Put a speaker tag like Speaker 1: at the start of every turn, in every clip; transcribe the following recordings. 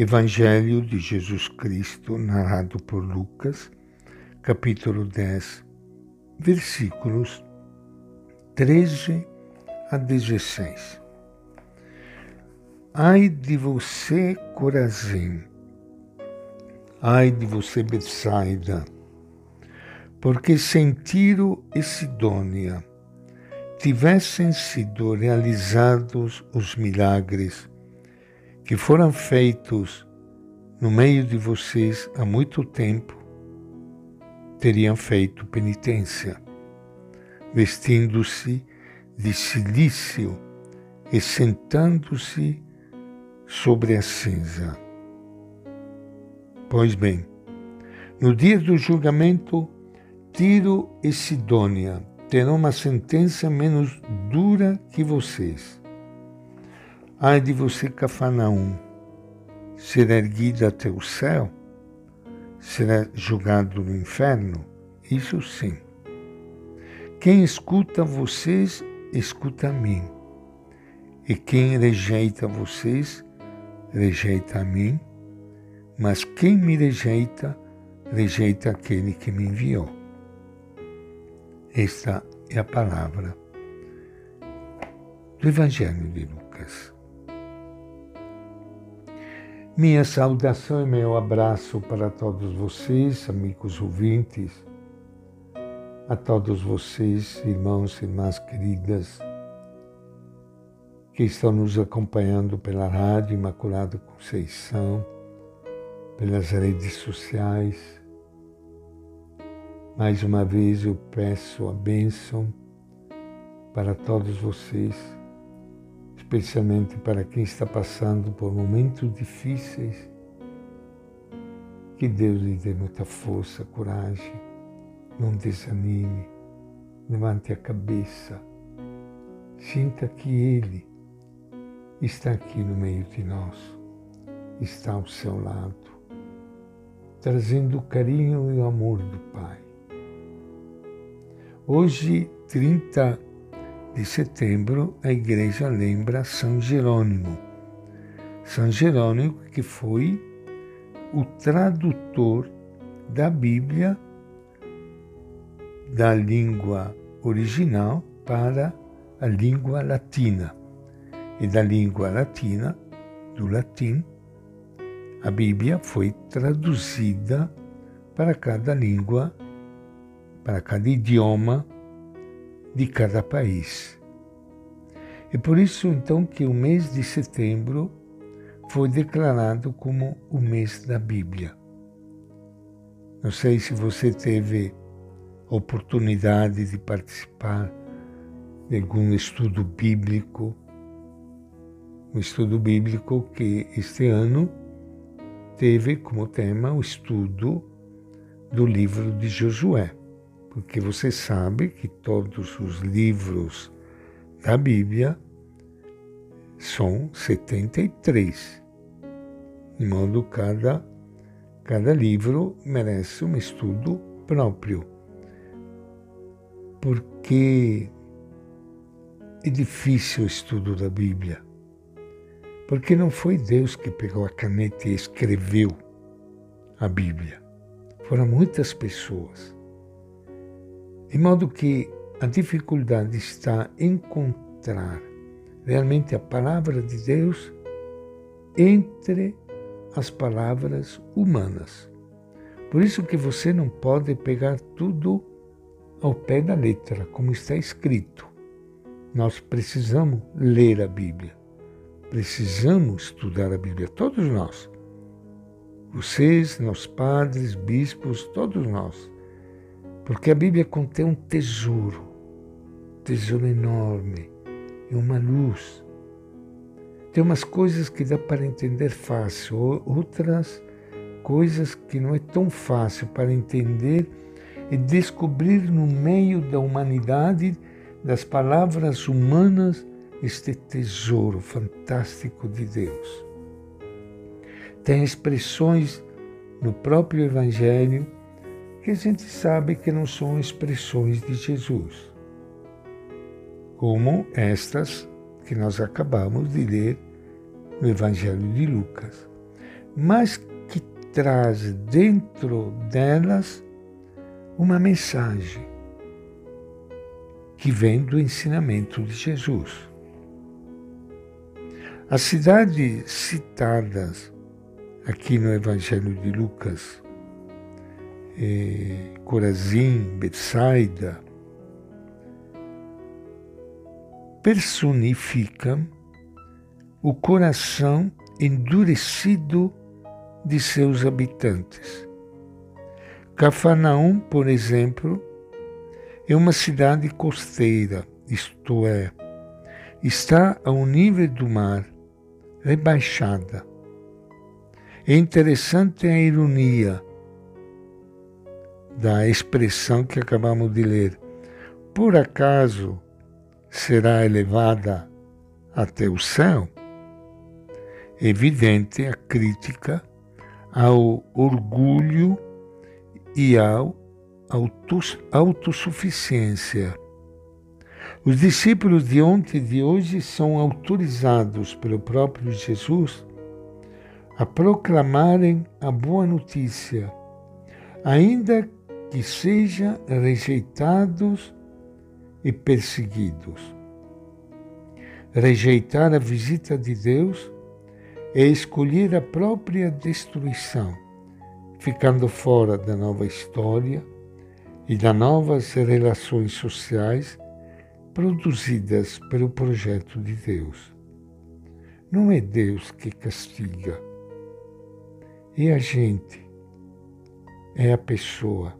Speaker 1: Evangelho de Jesus Cristo, narrado por Lucas, capítulo 10, versículos 13 a 16. Ai de você, Corazim! Ai de você, Betsaida! Porque sem Tiro e Sidônia tivessem sido realizados os milagres que foram feitos no meio de vocês há muito tempo, teriam feito penitência, vestindo-se de silício e sentando-se sobre a cinza. Pois bem, no dia do julgamento, Tiro e Sidônia terão uma sentença menos dura que vocês. Ai de você, Cafarnaum, ser erguido até o céu, será julgado no inferno? Isso sim. Quem escuta vocês, escuta a mim. E quem rejeita vocês, rejeita a mim. Mas quem me rejeita, rejeita aquele que me enviou. Esta é a palavra do Evangelho de Lucas. Minha saudação e meu abraço para todos vocês, amigos ouvintes, a todos vocês, irmãos e irmãs queridas, que estão nos acompanhando pela Rádio Imaculada Conceição, pelas redes sociais. Mais uma vez eu peço a bênção para todos vocês especialmente para quem está passando por momentos difíceis. Que Deus lhe dê muita força, coragem, não desanime, levante a cabeça, sinta que Ele está aqui no meio de nós, está ao seu lado, trazendo o carinho e o amor do Pai. Hoje, 30 de setembro, a igreja lembra São Jerônimo. São Jerônimo, que foi o tradutor da Bíblia da língua original para a língua latina. E da língua latina, do latim, a Bíblia foi traduzida para cada língua, para cada idioma de cada país. É por isso então que o mês de setembro foi declarado como o mês da Bíblia. Não sei se você teve oportunidade de participar de algum estudo bíblico, um estudo bíblico que este ano teve como tema o estudo do livro de Josué porque você sabe que todos os livros da Bíblia são 73. De modo cada cada livro merece um estudo próprio. Porque é difícil o estudo da Bíblia. Porque não foi Deus que pegou a caneta e escreveu a Bíblia. Foram muitas pessoas. De modo que a dificuldade está em encontrar realmente a palavra de Deus entre as palavras humanas. Por isso que você não pode pegar tudo ao pé da letra, como está escrito. Nós precisamos ler a Bíblia. Precisamos estudar a Bíblia, todos nós. Vocês, nossos padres, bispos, todos nós. Porque a Bíblia contém um tesouro, um tesouro enorme e uma luz. Tem umas coisas que dá para entender fácil, outras coisas que não é tão fácil para entender e descobrir no meio da humanidade, das palavras humanas, este tesouro fantástico de Deus. Tem expressões no próprio Evangelho que a gente sabe que não são expressões de Jesus, como estas que nós acabamos de ler no Evangelho de Lucas. mas que traz dentro delas uma mensagem que vem do ensinamento de Jesus. As cidades citadas aqui no Evangelho de Lucas, eh, Corazim, Betsaida, personificam o coração endurecido de seus habitantes. Cafarnaum, por exemplo, é uma cidade costeira, isto é, está ao nível do mar, rebaixada. É interessante a ironia da expressão que acabamos de ler. Por acaso será elevada até o céu? Evidente a crítica ao orgulho e ao autossuficiência. Os discípulos de ontem e de hoje são autorizados pelo próprio Jesus a proclamarem a boa notícia, ainda que sejam rejeitados e perseguidos. Rejeitar a visita de Deus é escolher a própria destruição, ficando fora da nova história e das novas relações sociais produzidas pelo projeto de Deus. Não é Deus que castiga, é a gente, é a pessoa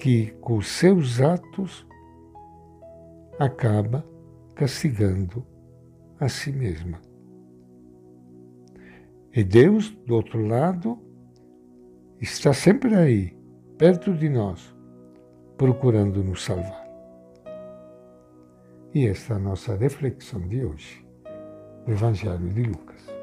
Speaker 1: que, com seus atos, acaba castigando a si mesma. E Deus, do outro lado, está sempre aí, perto de nós, procurando nos salvar. E esta é a nossa reflexão de hoje, do Evangelho de Lucas.